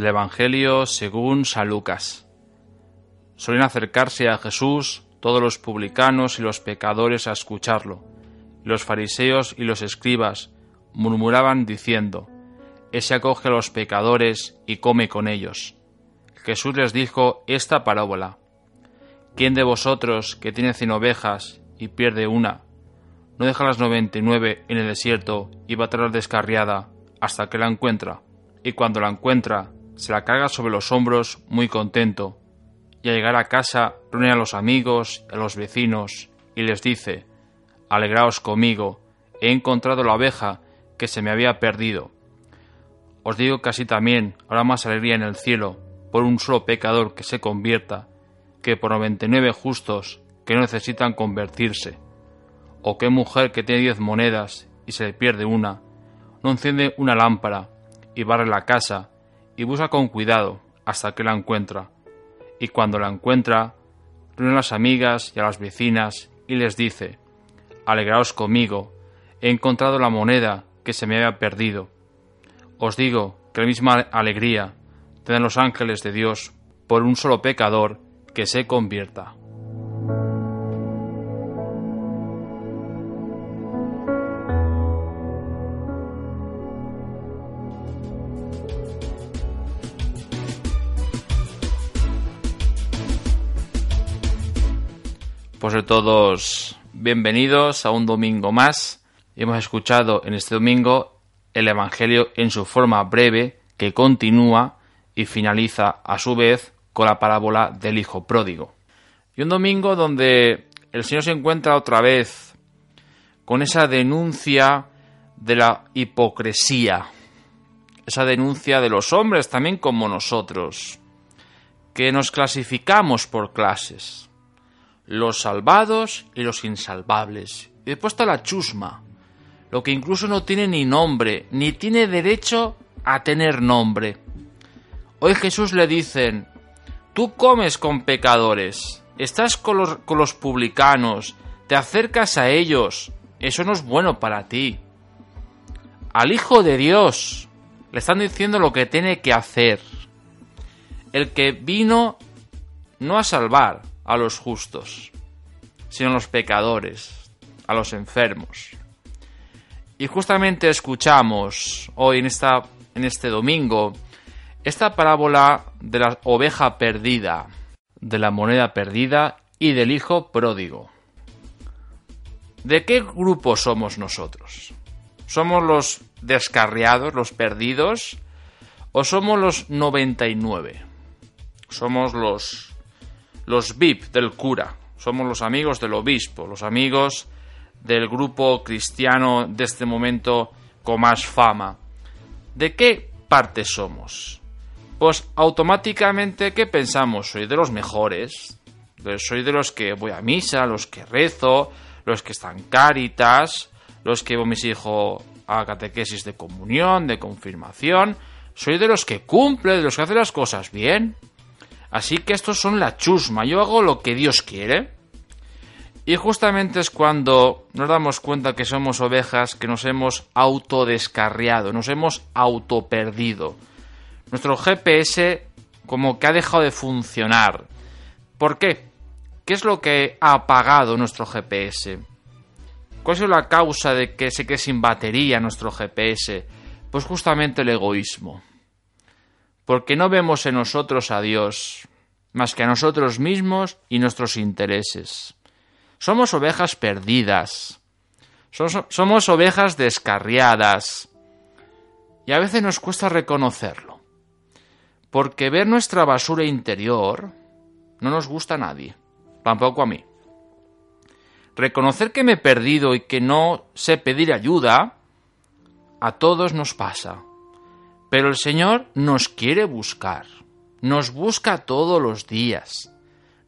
Del Evangelio según San Lucas. Solían acercarse a Jesús todos los publicanos y los pecadores a escucharlo. los fariseos y los escribas murmuraban diciendo, Ese acoge a los pecadores y come con ellos. Jesús les dijo esta parábola. ¿Quién de vosotros que tiene cien ovejas y pierde una, no deja las noventa y nueve en el desierto y va tras descarriada hasta que la encuentra? Y cuando la encuentra, se la carga sobre los hombros muy contento, y al llegar a casa reúne a los amigos y a los vecinos y les dice, Alegraos conmigo, he encontrado la oveja que se me había perdido. Os digo que así también habrá más alegría en el cielo por un solo pecador que se convierta que por noventa y nueve justos que no necesitan convertirse. O qué mujer que tiene diez monedas y se le pierde una, no enciende una lámpara y barre la casa y busca con cuidado hasta que la encuentra. Y cuando la encuentra, reúne a las amigas y a las vecinas y les dice, Alegraos conmigo, he encontrado la moneda que se me había perdido. Os digo que la misma alegría tendrán los ángeles de Dios por un solo pecador que se convierta. Pues todos bienvenidos a un domingo más. Hemos escuchado en este domingo el Evangelio en su forma breve que continúa y finaliza a su vez con la parábola del Hijo Pródigo. Y un domingo donde el Señor se encuentra otra vez con esa denuncia de la hipocresía, esa denuncia de los hombres también como nosotros, que nos clasificamos por clases, los salvados y los insalvables. Y después está la chusma, lo que incluso no tiene ni nombre, ni tiene derecho a tener nombre. Hoy Jesús le dicen, Tú comes con pecadores, estás con los, publicanos, te acercas a ellos. Eso no es bueno para ti. Al Hijo de Dios le están diciendo lo que tiene que hacer. El que vino no a salvar a los justos, sino a los pecadores, a los enfermos. Y justamente escuchamos hoy en, esta, en este domingo esta parábola de la oveja perdida, de la moneda perdida y del hijo pródigo. ¿De qué grupo somos nosotros? ¿Somos los descarriados, los perdidos? ¿O somos los 99? Somos los, los VIP del cura, somos los amigos del obispo, los amigos del grupo cristiano de este momento con más fama. ¿De qué parte somos? pues automáticamente, ¿qué pensamos? Soy de los mejores. Soy de los que voy a misa, los que rezo, los que están cáritas, los que llevo a mis hijos a catequesis de comunión, de confirmación. Soy de los que cumple, de los que hace las cosas bien. Así que estos son la chusma. Yo hago lo que Dios quiere. Y justamente es cuando nos damos cuenta que somos ovejas que nos hemos autodescarriado, nos hemos autoperdido nuestro GPS como que ha dejado de funcionar. ¿Por qué? ¿Qué es lo que ha apagado nuestro GPS? ¿Cuál es la causa de que se quede sin batería nuestro GPS? Pues justamente el egoísmo. Porque no vemos en nosotros a Dios más que a nosotros mismos y nuestros intereses. Somos ovejas perdidas. Somos ovejas descarriadas. Y a veces nos cuesta reconocerlo. Porque ver nuestra basura interior no nos gusta a nadie, tampoco a mí. Reconocer que me he perdido y que no sé pedir ayuda, a todos nos pasa. Pero el Señor nos quiere buscar, nos busca todos los días,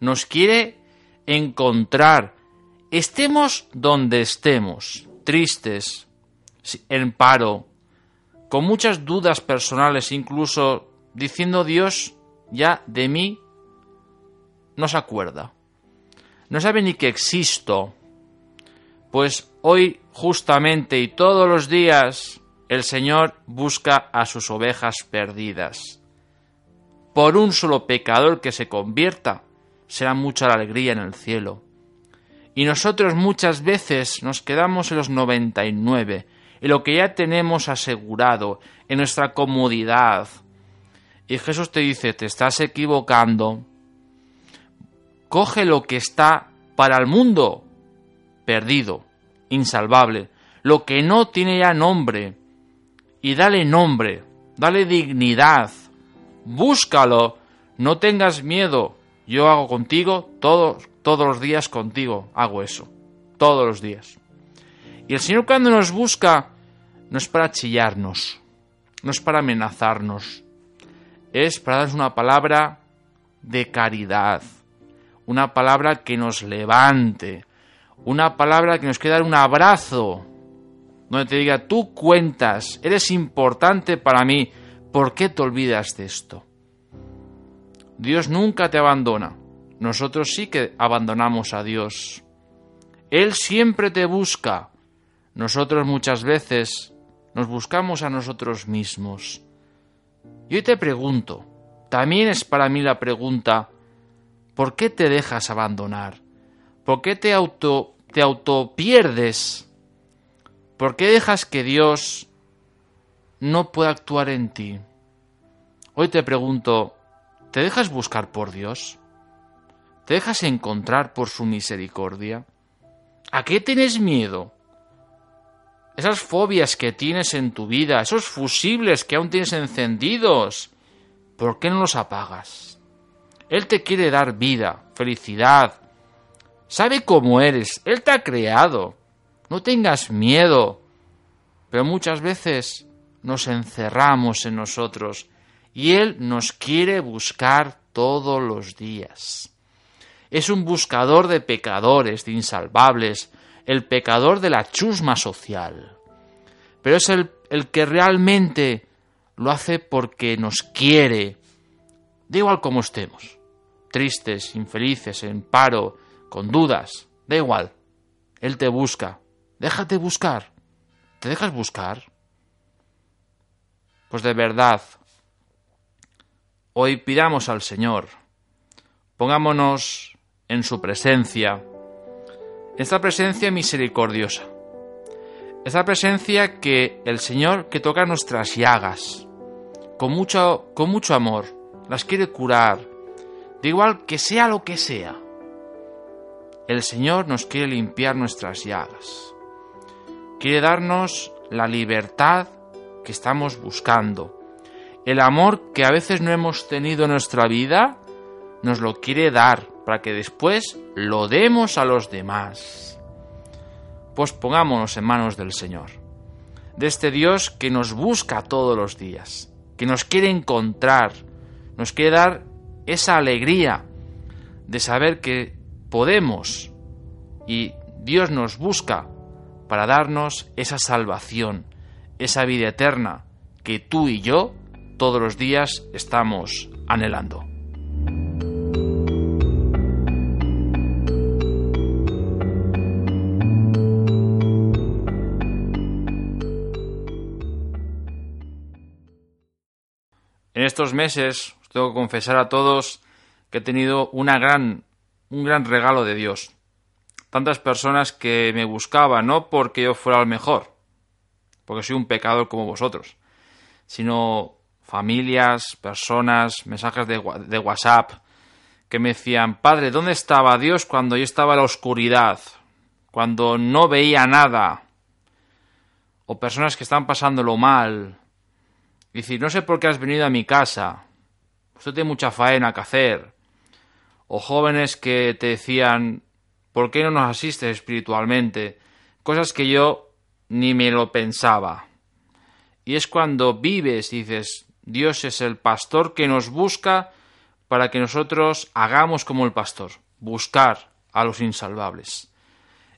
nos quiere encontrar, estemos donde estemos, tristes, en paro, con muchas dudas personales, incluso diciendo Dios, ya de mí no se acuerda. No sabe ni que existo. Pues hoy justamente y todos los días el Señor busca a sus ovejas perdidas. por un solo pecador que se convierta, será mucha la alegría en el cielo. Y nosotros muchas veces nos quedamos en los 99, en lo que ya tenemos asegurado, en nuestra comodidad. Y Jesús te dice, te estás equivocando. Coge lo que está para el mundo perdido, insalvable, lo que no tiene ya nombre, y dale nombre, dale dignidad, búscalo, no tengas miedo, yo hago contigo todos, todos los días contigo, hago eso, todos los días. Y el Señor cuando nos busca, no es para chillarnos, no es para amenazarnos, es para darnos una palabra de caridad, una palabra que nos levante, una palabra que nos quiera dar un abrazo, donde te diga, tú cuentas, eres importante para mí, ¿por qué te olvidas de esto? Dios nunca te abandona, nosotros sí que abandonamos a Dios. Él siempre te busca, nosotros muchas veces nos buscamos a nosotros mismos. Y hoy te pregunto, también es para mí la pregunta, ¿por qué te dejas abandonar? ¿Por qué te auto, te autopierdes? ¿Por qué dejas que Dios no pueda actuar en ti? Hoy te pregunto, ¿te dejas buscar por Dios? ¿Te dejas encontrar por su misericordia? ¿A qué tienes miedo? Esas fobias que tienes en tu vida, esos fusibles que aún tienes encendidos, ¿por qué no los apagas? Él te quiere dar vida, felicidad, sabe cómo eres, Él te ha creado. No tengas miedo. Pero muchas veces nos encerramos en nosotros y Él nos quiere buscar todos los días. Es un buscador de pecadores, de insalvables, el pecador de la chusma social. Pero es el, el que realmente lo hace porque nos quiere. Da igual cómo estemos, tristes, infelices, en paro, con dudas, da igual. Él te busca. Déjate buscar. ¿Te dejas buscar? Pues de verdad, hoy pidamos al Señor, pongámonos en su presencia, esta presencia misericordiosa, esta presencia que el Señor que toca nuestras llagas, con mucho, con mucho amor, las quiere curar, de igual que sea lo que sea. El Señor nos quiere limpiar nuestras llagas. Quiere darnos la libertad que estamos buscando. El amor que a veces no hemos tenido en nuestra vida, nos lo quiere dar para que después lo demos a los demás. Pues pongámonos en manos del Señor, de este Dios que nos busca todos los días, que nos quiere encontrar, nos quiere dar esa alegría de saber que podemos y Dios nos busca para darnos esa salvación, esa vida eterna que tú y yo todos los días estamos anhelando. En estos meses os tengo que confesar a todos que he tenido una gran un gran regalo de Dios. Tantas personas que me buscaban, no porque yo fuera el mejor, porque soy un pecador como vosotros, sino familias, personas, mensajes de, WhatsApp, que me decían, Padre, ¿dónde estaba Dios cuando yo estaba en la oscuridad? Cuando no veía nada. O personas que están pasándolo mal. Y decir, no sé por qué has venido a mi casa. Usted tiene mucha faena que hacer o jóvenes que te decían, ¿por qué no nos asistes espiritualmente? Cosas que yo ni me lo pensaba. Y es cuando vives y dices, Dios es el pastor que nos busca para que nosotros hagamos como el pastor, buscar a los insalvables.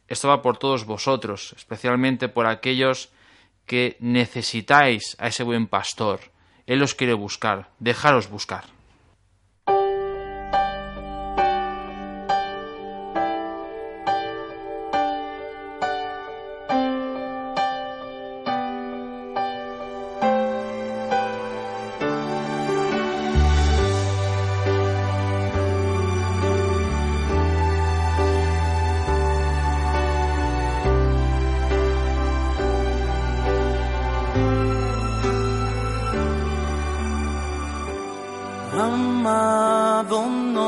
Esto va por todos vosotros, especialmente por aquellos que necesitáis a ese buen pastor. Él os quiere buscar, dejaros buscar.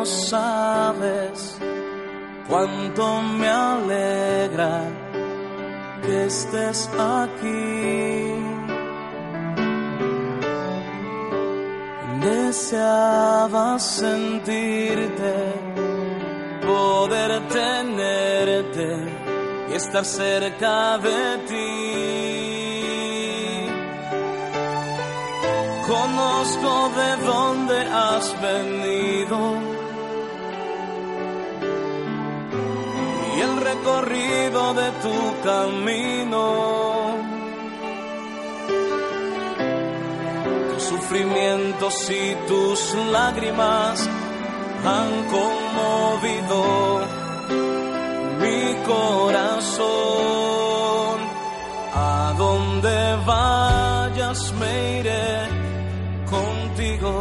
Sabes cuánto me alegra que estés aquí. Deseaba sentirte, poder tenerte y estar cerca de ti. Conozco de dónde has venido recorrido de tu camino. Tus sufrimientos y tus lágrimas han conmovido mi corazón. A donde vayas contigo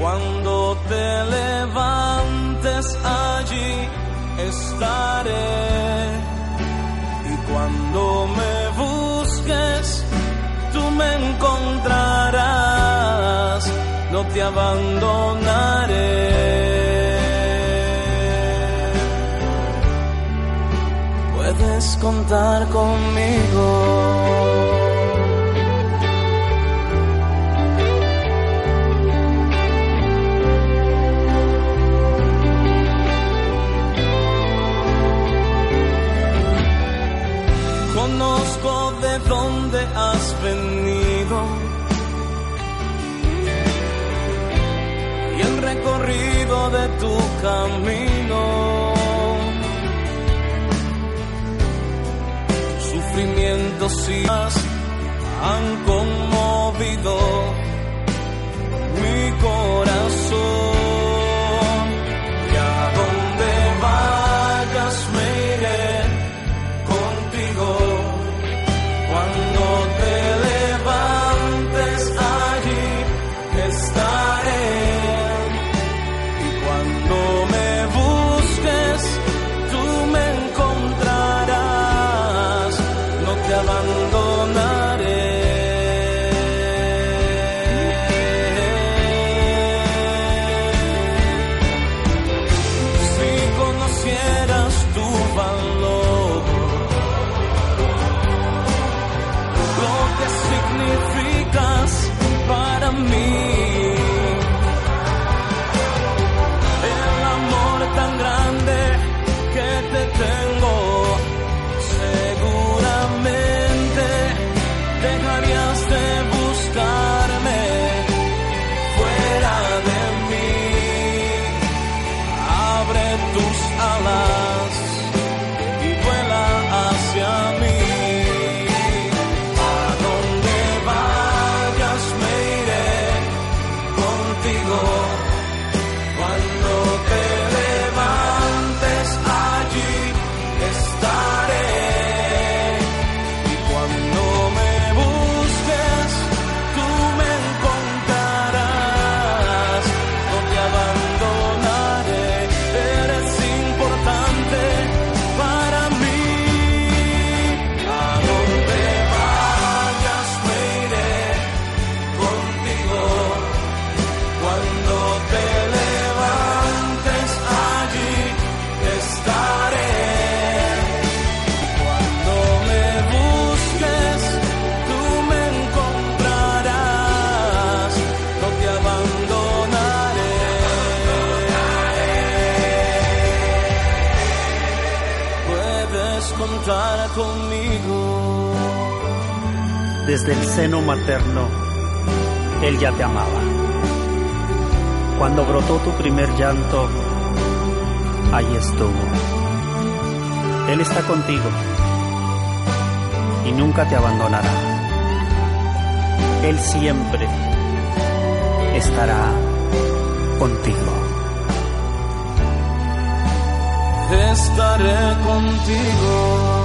cuando te levantes allí estaré. Y cuando me busques, tú me encontrarás, no te abandonaré. Puedes contar conmigo. abandona desde el seno materno, Él ya te amaba. Cuando brotó tu primer llanto, ahí estuvo. Él está contigo y nunca te abandonará. Él siempre estará contigo. Estaré contigo